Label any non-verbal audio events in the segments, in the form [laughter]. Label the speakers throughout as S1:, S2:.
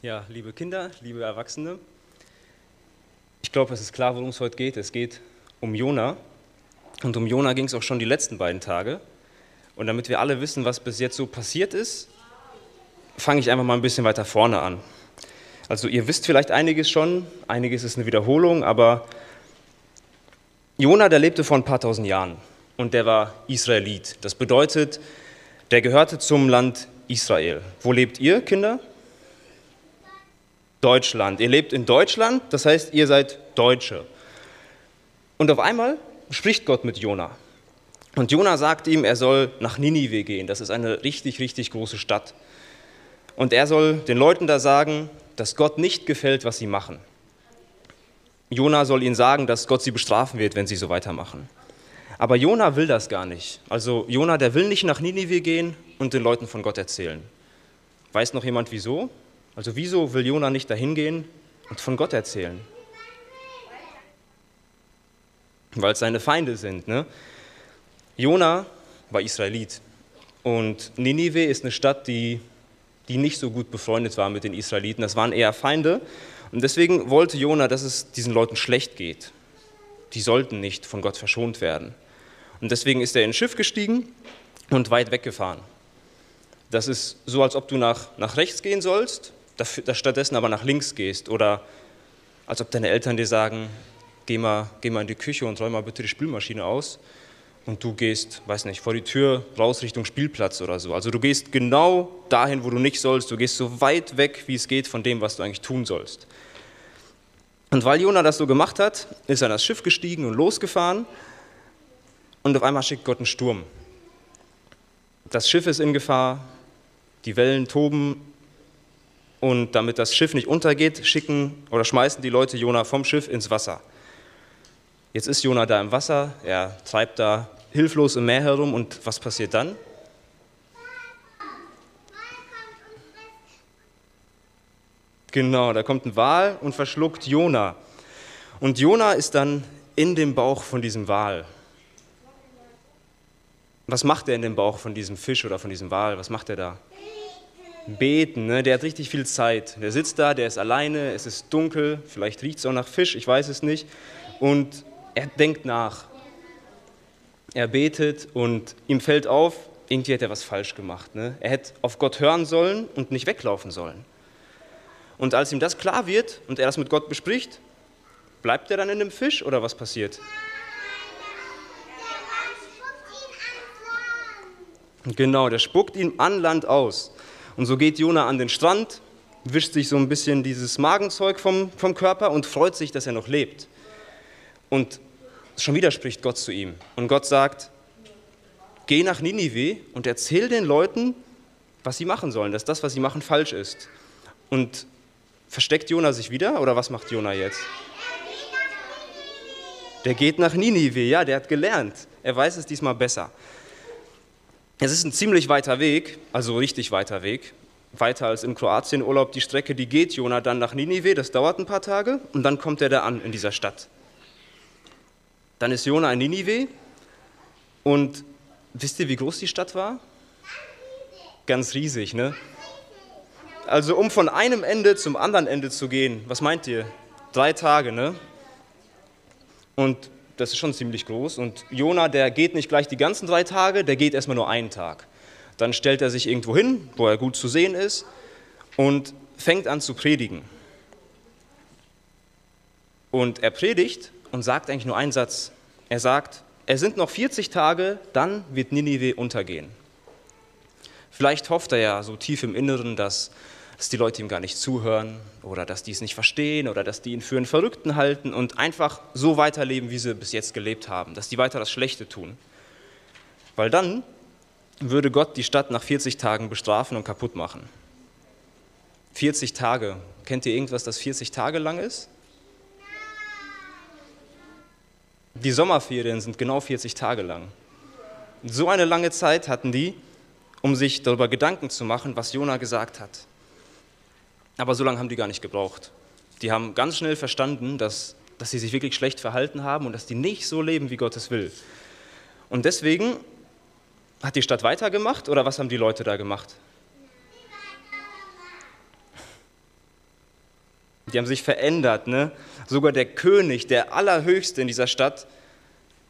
S1: Ja, liebe Kinder, liebe Erwachsene, ich glaube, es ist klar, worum es heute geht. Es geht um Jona. Und um Jona ging es auch schon die letzten beiden Tage. Und damit wir alle wissen, was bis jetzt so passiert ist, fange ich einfach mal ein bisschen weiter vorne an. Also ihr wisst vielleicht einiges schon, einiges ist eine Wiederholung, aber Jona, der lebte vor ein paar tausend Jahren und der war Israelit. Das bedeutet, der gehörte zum Land Israel. Wo lebt ihr, Kinder? Deutschland. Ihr lebt in Deutschland, das heißt, ihr seid Deutsche. Und auf einmal spricht Gott mit Jona. Und Jona sagt ihm, er soll nach Ninive gehen. Das ist eine richtig, richtig große Stadt. Und er soll den Leuten da sagen, dass Gott nicht gefällt, was sie machen. Jona soll ihnen sagen, dass Gott sie bestrafen wird, wenn sie so weitermachen. Aber Jona will das gar nicht. Also Jona, der will nicht nach Ninive gehen und den Leuten von Gott erzählen. Weiß noch jemand wieso? Also wieso will Jona nicht dahin gehen und von Gott erzählen? Weil es seine Feinde sind. Ne? Jona war Israelit und Ninive ist eine Stadt, die, die nicht so gut befreundet war mit den Israeliten. Das waren eher Feinde. Und deswegen wollte Jona, dass es diesen Leuten schlecht geht. Die sollten nicht von Gott verschont werden. Und deswegen ist er in ein Schiff gestiegen und weit weggefahren. Das ist so, als ob du nach, nach rechts gehen sollst stattdessen aber nach links gehst oder als ob deine Eltern dir sagen, geh mal, geh mal in die Küche und räum mal bitte die Spülmaschine aus und du gehst, weiß nicht, vor die Tür raus Richtung Spielplatz oder so. Also du gehst genau dahin, wo du nicht sollst, du gehst so weit weg, wie es geht von dem, was du eigentlich tun sollst. Und weil Jona das so gemacht hat, ist er in das Schiff gestiegen und losgefahren und auf einmal schickt Gott einen Sturm. Das Schiff ist in Gefahr, die Wellen toben und damit das Schiff nicht untergeht, schicken oder schmeißen die Leute Jona vom Schiff ins Wasser. Jetzt ist Jona da im Wasser, er treibt da hilflos im Meer herum und was passiert dann? Genau, da kommt ein Wal und verschluckt Jona. Und Jona ist dann in dem Bauch von diesem Wal. Was macht er in dem Bauch von diesem Fisch oder von diesem Wal? Was macht er da? Beten. Ne? Der hat richtig viel Zeit. Der sitzt da, der ist alleine, es ist dunkel, vielleicht riecht es auch nach Fisch, ich weiß es nicht. Und er denkt nach. Er betet und ihm fällt auf, irgendwie hat er was falsch gemacht. Ne? Er hätte auf Gott hören sollen und nicht weglaufen sollen. Und als ihm das klar wird und er das mit Gott bespricht, bleibt er dann in dem Fisch oder was passiert? Genau, der spuckt ihn an Land aus. Und so geht Jona an den Strand, wischt sich so ein bisschen dieses Magenzeug vom, vom Körper und freut sich, dass er noch lebt. Und schon wieder spricht Gott zu ihm. Und Gott sagt, geh nach Ninive und erzähl den Leuten, was sie machen sollen, dass das, was sie machen, falsch ist. Und versteckt Jona sich wieder oder was macht Jona jetzt? Der geht nach Ninive, ja, der hat gelernt. Er weiß es diesmal besser. Es ist ein ziemlich weiter Weg, also richtig weiter Weg, weiter als im Kroatienurlaub die Strecke, die geht Jona dann nach Ninive, das dauert ein paar Tage und dann kommt er da an in dieser Stadt. Dann ist Jona in Ninive und wisst ihr, wie groß die Stadt war? Ganz riesig, ne? Also um von einem Ende zum anderen Ende zu gehen, was meint ihr? Drei Tage, ne? Und das ist schon ziemlich groß. Und Jona, der geht nicht gleich die ganzen drei Tage, der geht erstmal nur einen Tag. Dann stellt er sich irgendwo hin, wo er gut zu sehen ist, und fängt an zu predigen. Und er predigt und sagt eigentlich nur einen Satz. Er sagt, es sind noch 40 Tage, dann wird Ninive untergehen. Vielleicht hofft er ja so tief im Inneren, dass dass die Leute ihm gar nicht zuhören oder dass die es nicht verstehen oder dass die ihn für einen Verrückten halten und einfach so weiterleben, wie sie bis jetzt gelebt haben, dass die weiter das Schlechte tun. Weil dann würde Gott die Stadt nach 40 Tagen bestrafen und kaputt machen. 40 Tage. Kennt ihr irgendwas, das 40 Tage lang ist? Die Sommerferien sind genau 40 Tage lang. So eine lange Zeit hatten die, um sich darüber Gedanken zu machen, was Jona gesagt hat. Aber so lange haben die gar nicht gebraucht. Die haben ganz schnell verstanden, dass, dass sie sich wirklich schlecht verhalten haben und dass die nicht so leben, wie Gott es will. Und deswegen hat die Stadt weitergemacht oder was haben die Leute da gemacht? Die haben sich verändert. Ne? Sogar der König, der Allerhöchste in dieser Stadt,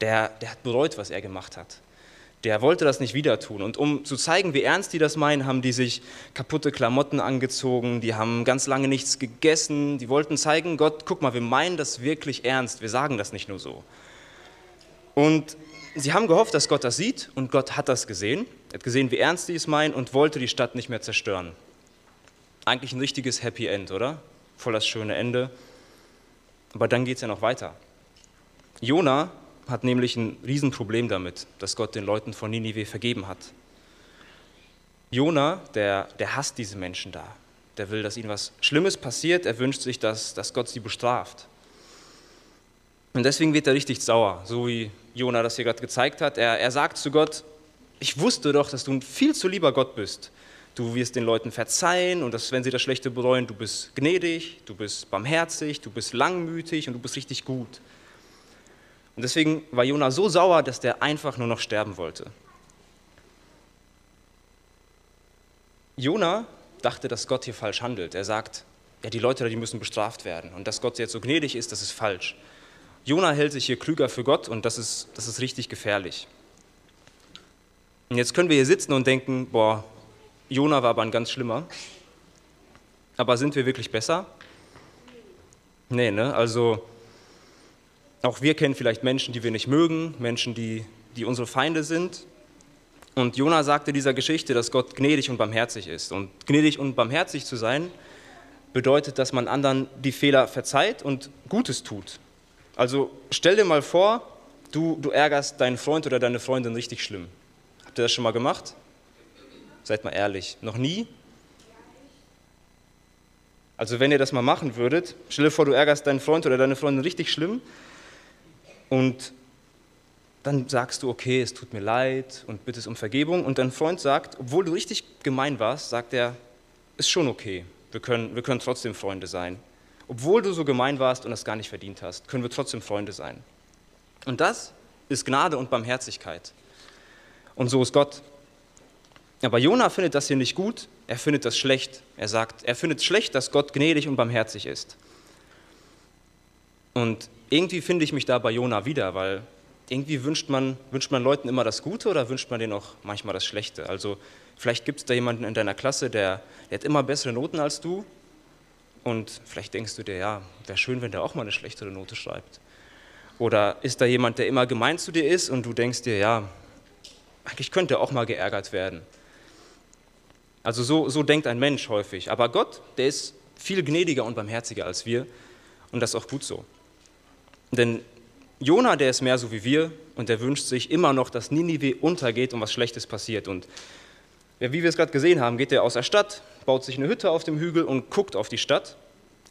S1: der, der hat bereut, was er gemacht hat. Der wollte das nicht wieder tun. Und um zu zeigen, wie ernst die das meinen, haben die sich kaputte Klamotten angezogen, die haben ganz lange nichts gegessen, die wollten zeigen, Gott, guck mal, wir meinen das wirklich ernst, wir sagen das nicht nur so. Und sie haben gehofft, dass Gott das sieht und Gott hat das gesehen. Er hat gesehen, wie ernst die es meinen und wollte die Stadt nicht mehr zerstören. Eigentlich ein richtiges Happy End, oder? Voll das schöne Ende. Aber dann geht es ja noch weiter. Jona hat nämlich ein Riesenproblem damit, dass Gott den Leuten von Ninive vergeben hat. Jona, der, der hasst diese Menschen da. Der will, dass ihnen was Schlimmes passiert. Er wünscht sich, dass, dass Gott sie bestraft. Und deswegen wird er richtig sauer, so wie Jona das hier gerade gezeigt hat. Er, er sagt zu Gott, ich wusste doch, dass du ein viel zu lieber Gott bist. Du wirst den Leuten verzeihen und dass, wenn sie das Schlechte bereuen, du bist gnädig, du bist barmherzig, du bist langmütig und du bist richtig gut. Und deswegen war Jona so sauer, dass der einfach nur noch sterben wollte. Jona dachte, dass Gott hier falsch handelt. Er sagt, ja, die Leute, die müssen bestraft werden. Und dass Gott jetzt so gnädig ist, das ist falsch. Jona hält sich hier klüger für Gott und das ist, das ist richtig gefährlich. Und jetzt können wir hier sitzen und denken, boah, Jona war aber ein ganz schlimmer. Aber sind wir wirklich besser? Nee, ne? Also auch wir kennen vielleicht Menschen, die wir nicht mögen, Menschen, die, die unsere Feinde sind. Und Jona sagte dieser Geschichte, dass Gott gnädig und barmherzig ist. Und gnädig und barmherzig zu sein, bedeutet, dass man anderen die Fehler verzeiht und Gutes tut. Also stell dir mal vor, du, du ärgerst deinen Freund oder deine Freundin richtig schlimm. Habt ihr das schon mal gemacht? Seid mal ehrlich. Noch nie? Also wenn ihr das mal machen würdet, stell dir vor, du ärgerst deinen Freund oder deine Freundin richtig schlimm, und dann sagst du, okay, es tut mir leid und bittest um Vergebung. Und dein Freund sagt, obwohl du richtig gemein warst, sagt er, ist schon okay, wir können, wir können trotzdem Freunde sein. Obwohl du so gemein warst und das gar nicht verdient hast, können wir trotzdem Freunde sein. Und das ist Gnade und Barmherzigkeit. Und so ist Gott. Aber Jona findet das hier nicht gut, er findet das schlecht. Er sagt, er findet schlecht, dass Gott gnädig und barmherzig ist. Und irgendwie finde ich mich da bei Jona wieder, weil irgendwie wünscht man, wünscht man Leuten immer das Gute oder wünscht man denen auch manchmal das Schlechte? Also vielleicht gibt es da jemanden in deiner Klasse, der, der hat immer bessere Noten als du und vielleicht denkst du dir, ja, wäre schön, wenn der auch mal eine schlechtere Note schreibt. Oder ist da jemand, der immer gemein zu dir ist und du denkst dir, ja, eigentlich könnte er auch mal geärgert werden. Also so, so denkt ein Mensch häufig. Aber Gott, der ist viel gnädiger und barmherziger als wir und das ist auch gut so. Denn Jona, der ist mehr so wie wir und der wünscht sich immer noch, dass Ninive untergeht und was Schlechtes passiert. Und wie wir es gerade gesehen haben, geht er aus der Stadt, baut sich eine Hütte auf dem Hügel und guckt auf die Stadt,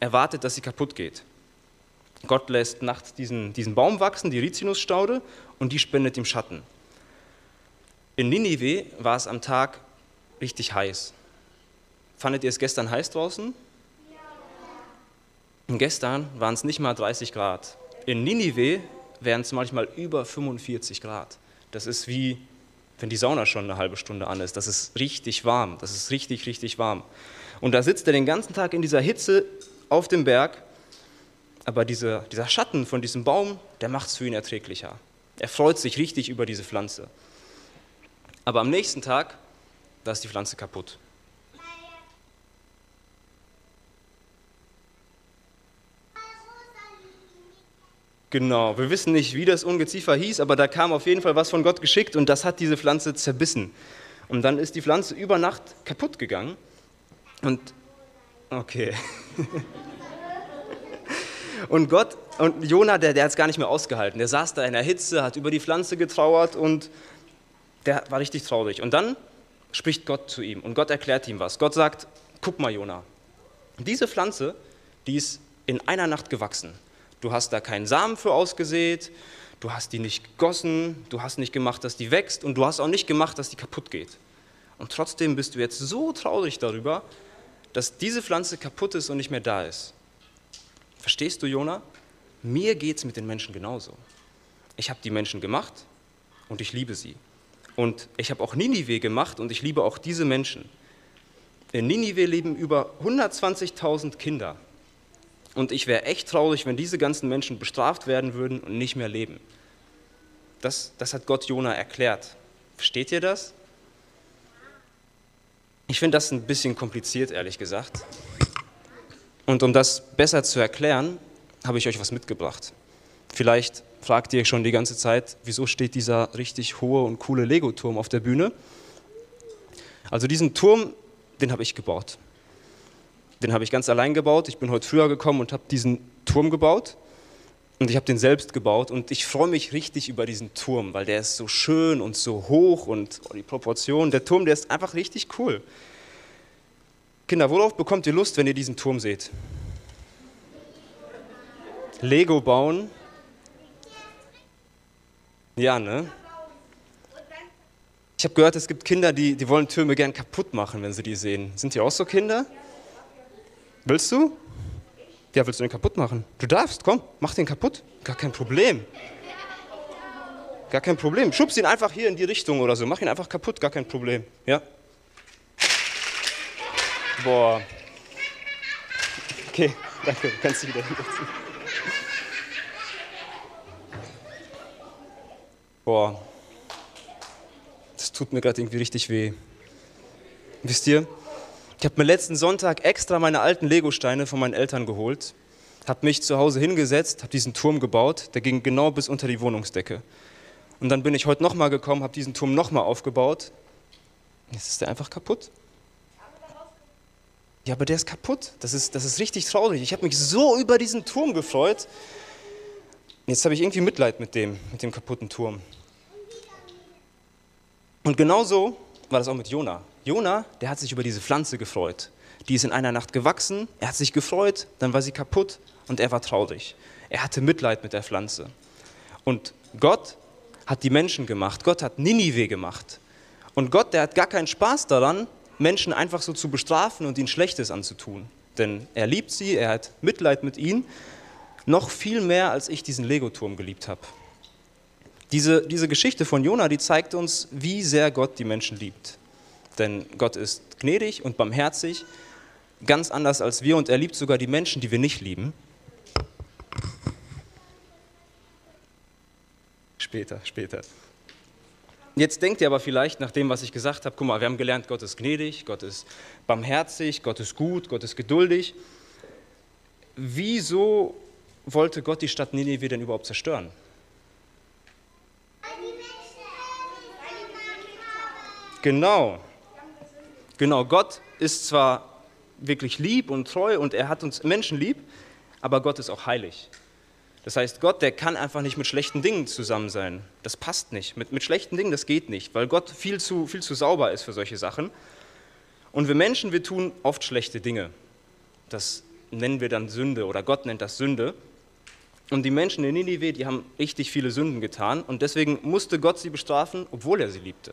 S1: erwartet, dass sie kaputt geht. Gott lässt nachts diesen, diesen Baum wachsen, die Rizinusstaude, und die spendet ihm Schatten. In Ninive war es am Tag richtig heiß. Fandet ihr es gestern heiß draußen? Ja. Und gestern waren es nicht mal 30 Grad. In Ninive wären es manchmal über 45 Grad. Das ist wie, wenn die Sauna schon eine halbe Stunde an ist. Das ist richtig warm. Das ist richtig, richtig warm. Und da sitzt er den ganzen Tag in dieser Hitze auf dem Berg. Aber diese, dieser Schatten von diesem Baum, der macht es für ihn erträglicher. Er freut sich richtig über diese Pflanze. Aber am nächsten Tag, da ist die Pflanze kaputt. Genau, wir wissen nicht, wie das Ungeziefer hieß, aber da kam auf jeden Fall was von Gott geschickt und das hat diese Pflanze zerbissen. Und dann ist die Pflanze über Nacht kaputt gegangen. Und, okay. [laughs] und Gott, und Jona, der, der hat es gar nicht mehr ausgehalten. Der saß da in der Hitze, hat über die Pflanze getrauert und der war richtig traurig. Und dann spricht Gott zu ihm und Gott erklärt ihm was. Gott sagt, guck mal, Jona, diese Pflanze, die ist in einer Nacht gewachsen. Du hast da keinen Samen für ausgesät, du hast die nicht gegossen, du hast nicht gemacht, dass die wächst und du hast auch nicht gemacht, dass die kaputt geht. Und trotzdem bist du jetzt so traurig darüber, dass diese Pflanze kaputt ist und nicht mehr da ist. Verstehst du, Jona? Mir geht es mit den Menschen genauso. Ich habe die Menschen gemacht und ich liebe sie. Und ich habe auch Ninive gemacht und ich liebe auch diese Menschen. In Ninive leben über 120.000 Kinder. Und ich wäre echt traurig, wenn diese ganzen Menschen bestraft werden würden und nicht mehr leben. Das, das hat Gott Jona erklärt. Versteht ihr das? Ich finde das ein bisschen kompliziert, ehrlich gesagt. Und um das besser zu erklären, habe ich euch was mitgebracht. Vielleicht fragt ihr schon die ganze Zeit, wieso steht dieser richtig hohe und coole Lego-Turm auf der Bühne? Also diesen Turm, den habe ich gebaut. Den habe ich ganz allein gebaut. Ich bin heute früher gekommen und habe diesen Turm gebaut. Und ich habe den selbst gebaut und ich freue mich richtig über diesen Turm, weil der ist so schön und so hoch und oh, die Proportionen. Der Turm, der ist einfach richtig cool. Kinder, worauf bekommt ihr Lust, wenn ihr diesen Turm seht? Lego bauen. Ja, ne? Ich habe gehört, es gibt Kinder, die, die wollen Türme gern kaputt machen, wenn sie die sehen. Sind die auch so Kinder? Willst du? Ja, willst du den kaputt machen? Du darfst, komm, mach den kaputt. Gar kein Problem. Gar kein Problem. Schubst ihn einfach hier in die Richtung oder so. Mach ihn einfach kaputt, gar kein Problem. Ja? Boah. Okay, danke. Du kannst dich wieder hinsetzen. Boah. Das tut mir gerade irgendwie richtig weh. Wisst ihr, ich habe mir letzten Sonntag extra meine alten Legosteine von meinen Eltern geholt, habe mich zu Hause hingesetzt, habe diesen Turm gebaut, der ging genau bis unter die Wohnungsdecke. Und dann bin ich heute nochmal gekommen, habe diesen Turm nochmal aufgebaut. Jetzt ist der einfach kaputt. Ja, aber der ist kaputt. Das ist, das ist richtig traurig. Ich habe mich so über diesen Turm gefreut. Jetzt habe ich irgendwie Mitleid mit dem, mit dem kaputten Turm. Und genauso war das auch mit Jona. Jona, der hat sich über diese Pflanze gefreut. Die ist in einer Nacht gewachsen, er hat sich gefreut, dann war sie kaputt und er war traurig. Er hatte Mitleid mit der Pflanze. Und Gott hat die Menschen gemacht. Gott hat Ninive gemacht. Und Gott, der hat gar keinen Spaß daran, Menschen einfach so zu bestrafen und ihnen Schlechtes anzutun. Denn er liebt sie, er hat Mitleid mit ihnen, noch viel mehr, als ich diesen Legoturm geliebt habe. Diese, diese Geschichte von Jona, die zeigt uns, wie sehr Gott die Menschen liebt. Denn Gott ist gnädig und barmherzig, ganz anders als wir und er liebt sogar die Menschen, die wir nicht lieben. Später, später. Jetzt denkt ihr aber vielleicht nach dem, was ich gesagt habe, guck mal, wir haben gelernt, Gott ist gnädig, Gott ist barmherzig, Gott ist gut, Gott ist geduldig. Wieso wollte Gott die Stadt Nineveh denn überhaupt zerstören? Genau, Genau, Gott ist zwar wirklich lieb und treu und er hat uns Menschen lieb, aber Gott ist auch heilig. Das heißt, Gott, der kann einfach nicht mit schlechten Dingen zusammen sein. Das passt nicht. Mit, mit schlechten Dingen, das geht nicht, weil Gott viel zu, viel zu sauber ist für solche Sachen. Und wir Menschen, wir tun oft schlechte Dinge. Das nennen wir dann Sünde oder Gott nennt das Sünde. Und die Menschen in Ninive, die haben richtig viele Sünden getan und deswegen musste Gott sie bestrafen, obwohl er sie liebte.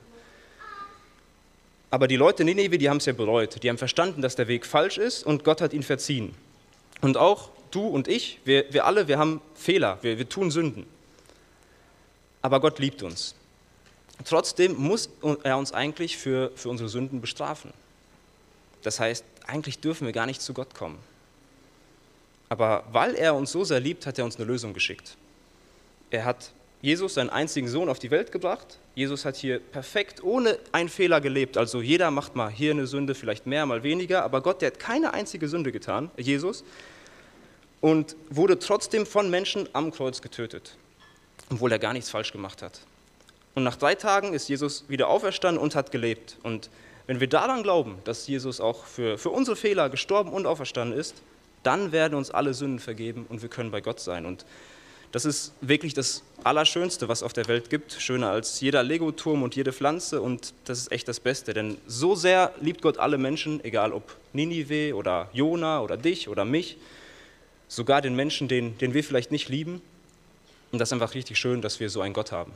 S1: Aber die Leute in Nineveh, die haben es ja bereut. Die haben verstanden, dass der Weg falsch ist und Gott hat ihnen verziehen. Und auch du und ich, wir, wir alle, wir haben Fehler, wir, wir tun Sünden. Aber Gott liebt uns. Trotzdem muss er uns eigentlich für, für unsere Sünden bestrafen. Das heißt, eigentlich dürfen wir gar nicht zu Gott kommen. Aber weil er uns so sehr liebt, hat er uns eine Lösung geschickt. Er hat Jesus, seinen einzigen Sohn, auf die Welt gebracht Jesus hat hier perfekt, ohne einen Fehler gelebt. Also jeder macht mal hier eine Sünde, vielleicht mehr, mal weniger, aber Gott, der hat keine einzige Sünde getan, Jesus, und wurde trotzdem von Menschen am Kreuz getötet, obwohl er gar nichts falsch gemacht hat. Und nach drei Tagen ist Jesus wieder auferstanden und hat gelebt. Und wenn wir daran glauben, dass Jesus auch für, für unsere Fehler gestorben und auferstanden ist, dann werden uns alle Sünden vergeben und wir können bei Gott sein. Und das ist wirklich das Allerschönste, was auf der Welt gibt. Schöner als jeder Lego-Turm und jede Pflanze. Und das ist echt das Beste. Denn so sehr liebt Gott alle Menschen, egal ob Ninive oder Jona oder dich oder mich. Sogar den Menschen, den, den wir vielleicht nicht lieben. Und das ist einfach richtig schön, dass wir so einen Gott haben.